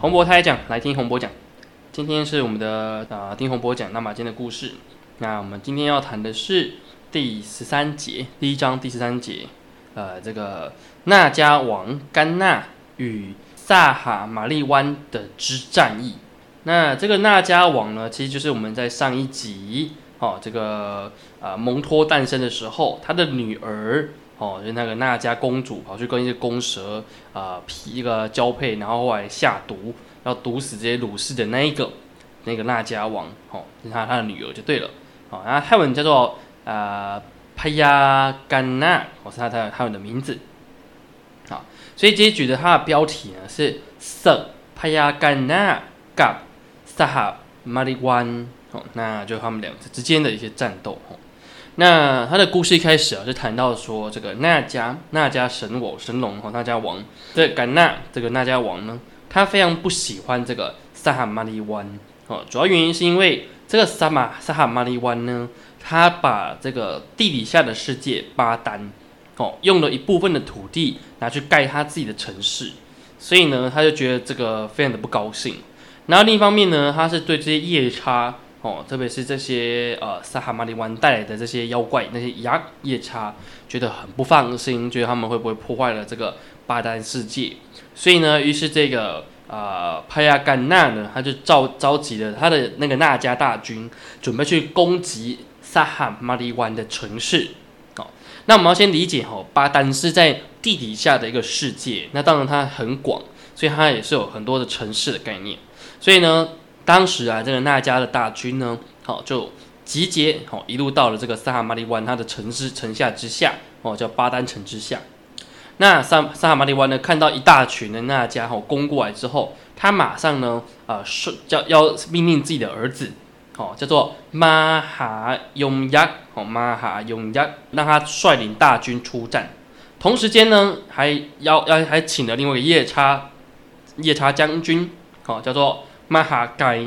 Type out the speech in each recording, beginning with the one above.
洪博台讲，来听洪博讲。今天是我们的啊丁洪博讲那马间的故事。那我们今天要谈的是第十三节，第一章第十三节。呃，这个那加王甘纳与萨哈马利湾的之战役。那这个那加王呢，其实就是我们在上一集哦，这个啊蒙托诞生的时候，他的女儿。哦，就那个那家公主跑去跟一些公蛇啊，皮一个交配，然后后来下毒，要毒死这些鲁士的那一个那个那家王，哦，是他他的女儿就对了，哦，然后泰文叫做呃帕亚甘纳，哦是他他泰文的名字，好，所以这些举的它的标题呢是瑟帕亚甘纳กับ萨哈马里湾，哦，那就他们两个之间的一些战斗，哦。那他的故事一开始啊，就谈到说这个那迦那迦神我神龙和那迦王这甘纳这个那迦王呢，他非常不喜欢这个萨哈马利湾哦，主要原因是因为这个萨马萨哈马利湾呢，他把这个地底下的世界巴丹哦，用了一部分的土地拿去盖他自己的城市，所以呢，他就觉得这个非常的不高兴。然后另一方面呢，他是对这些夜叉。哦，特别是这些呃萨哈马里湾带来的这些妖怪，那些牙夜叉，觉得很不放心，觉得他们会不会破坏了这个巴丹世界？所以呢，于是这个呃帕亚甘纳呢，他就召召集了他的那个纳迦大军，准备去攻击萨哈马里湾的城市。哦，那我们要先理解哦，巴丹是在地底下的一个世界，那当然它很广，所以它也是有很多的城市的概念。所以呢。当时啊，这个那迦的大军呢，好就集结，好一路到了这个萨哈马利湾，它的城市城下之下，哦叫巴丹城之下。那萨萨哈马利湾呢，看到一大群的那迦哦攻过来之后，他马上呢，啊是叫要命令自己的儿子，哦叫做马哈永亚，哦马哈永亚，让他率领大军出战。同时间呢，还要要还请了另外一个夜叉夜叉将军，哦叫做。马哈该，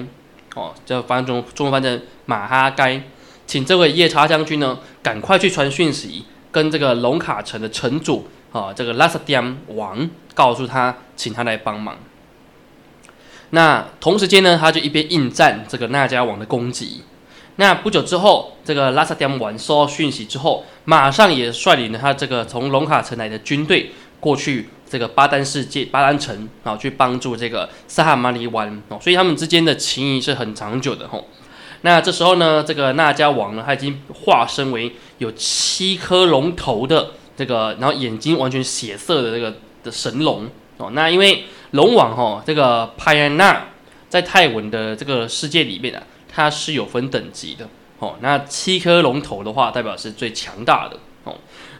哦，就翻中中文翻成马哈该，请这位夜叉将军呢，赶快去传讯息，跟这个龙卡城的城主，啊，这个拉萨迪安王，告诉他，请他来帮忙。那同时间呢，他就一边应战这个纳迦王的攻击。那不久之后，这个拉萨迪安王收到讯息之后，马上也率领了他这个从龙卡城来的军队过去。这个巴丹世界、巴丹城啊，去帮助这个萨哈马尼湾哦，所以他们之间的情谊是很长久的吼。那这时候呢，这个纳迦王呢，他已经化身为有七颗龙头的这个，然后眼睛完全血色的这个的神龙哦。那因为龙王吼，这个派安娜在泰文的这个世界里面啊，它是有分等级的哦。那七颗龙头的话，代表是最强大的哦。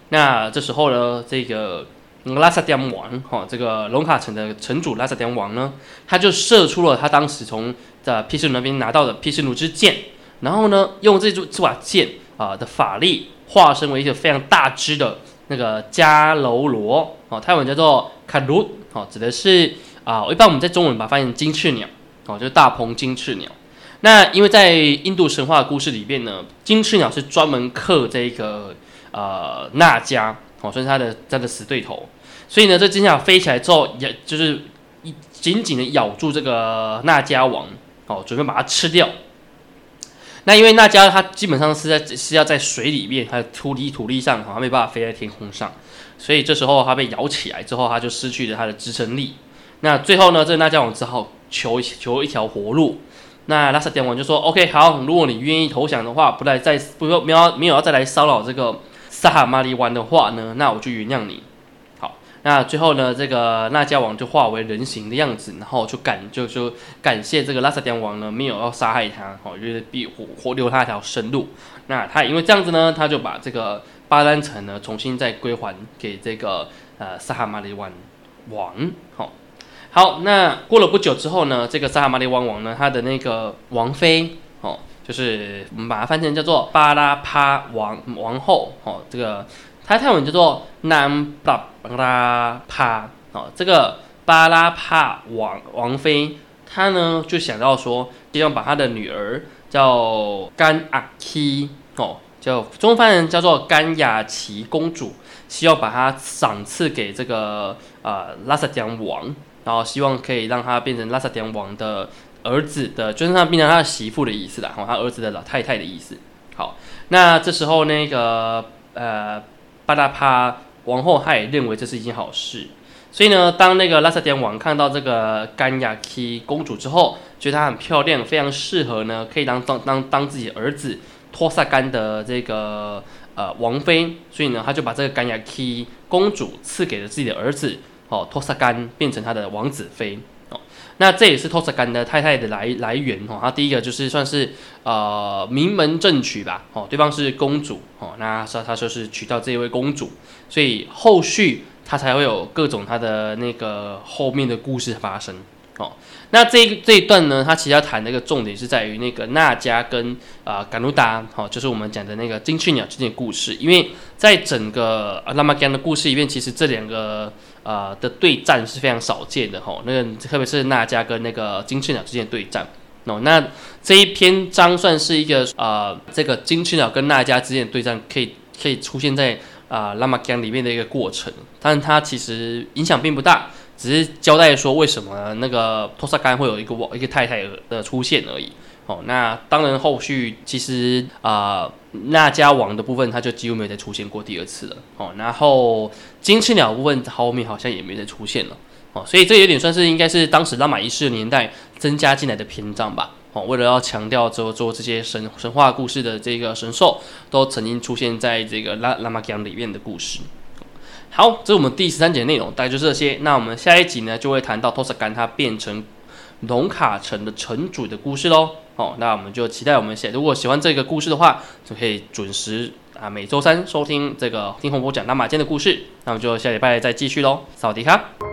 那这时候呢，这个。拉萨迪王，哈，这个龙卡城的城主拉萨迪王呢，他就射出了他当时从在毗湿奴那边拿到的毗湿奴之剑，然后呢，用这这把剑啊的法力化身为一个非常大只的那个迦楼罗，哦，泰文叫做卡鲁，哦，指的是啊，一般我们在中文把它翻译成金翅鸟，哦，就是大鹏金翅鸟。那因为在印度神话故事里边呢，金翅鸟是专门克这个呃那迦。哦，算是他的他的死对头，所以呢，这金鸟飞起来之后，也就是紧紧的咬住这个纳迦王，哦，准备把它吃掉。那因为纳迦它基本上是在是要在水里面，还有土地土地上，它没办法飞在天空上，所以这时候它被咬起来之后，它就失去了它的支撑力。那最后呢，这个纳迦王只好求求一条活路。那拉萨典王就说：“OK，好，如果你愿意投降的话，不来再不要没有没有要再来骚扰这个。”萨哈马里湾的话呢，那我就原谅你。好，那最后呢，这个纳迦王就化为人形的样子，然后就感就说感谢这个拉萨典王呢，没有要杀害他，哦，就是必活活留他一条生路。那他因为这样子呢，他就把这个巴丹城呢重新再归还给这个呃萨哈马里湾王。好，好，那过了不久之后呢，这个萨哈马里湾王呢，他的那个王妃，就是我们把它翻译成叫做巴拉帕王王后哦，这个它泰文叫做南巴拉帕哦，这个巴拉帕王王妃，她呢就想到说，希望把她的女儿叫甘阿基哦，叫中翻人叫做甘雅琪公主，希望把她赏赐给这个呃拉萨江王然后希望可以让她变成拉萨典王的儿子的，就是他变成他媳妇的意思啦，哦，他儿子的老太太的意思。好，那这时候那个呃巴达帕王后，她也认为这是一件好事。所以呢，当那个拉萨典王看到这个甘雅基公主之后，觉得她很漂亮，非常适合呢，可以当当当当自己儿子托萨干的这个呃王妃，所以呢，他就把这个甘雅基公主赐给了自己的儿子哦托萨干，变成他的王子妃哦。那这也是托萨干的太太的来来源哦。他第一个就是算是呃名门正娶吧哦，对方是公主哦，那说他就是娶到这位公主，所以后续。他才会有各种他的那个后面的故事发生哦。那这一这一段呢，他其实要谈的一个重点是在于那个娜迦跟啊甘露达，好，就是我们讲的那个金翅鸟之间的故事。因为在整个拉玛干的故事里面，其实这两个呃的对战是非常少见的哈。那个特别是娜迦跟那个金翅鸟之间的对战哦。那这一篇章算是一个呃这个金翅鸟跟娜迦之间的对战，可以可以出现在。啊，拉玛干里面的一个过程，但它其实影响并不大，只是交代说为什么那个托萨干会有一个一个太太的出现而已。哦，那当然后续其实啊，那家王的部分他就几乎没有再出现过第二次了。哦，然后金翅鸟部分后面好像也没再出现了。哦，所以这有点算是应该是当时拉玛一世的年代增加进来的篇章吧。哦，为了要强调做做这些神神话故事的这个神兽，都曾经出现在这个拉拉玛江里面的故事。好，这是我们第十三节内容，大概就是这些。那我们下一集呢，就会谈到托斯干他变成龙卡城的城主的故事喽。哦，那我们就期待我们写。如果喜欢这个故事的话，就可以准时啊每周三收听这个听洪波讲拉玛间的故事。那我们就下礼拜再继续喽。萨迪卡。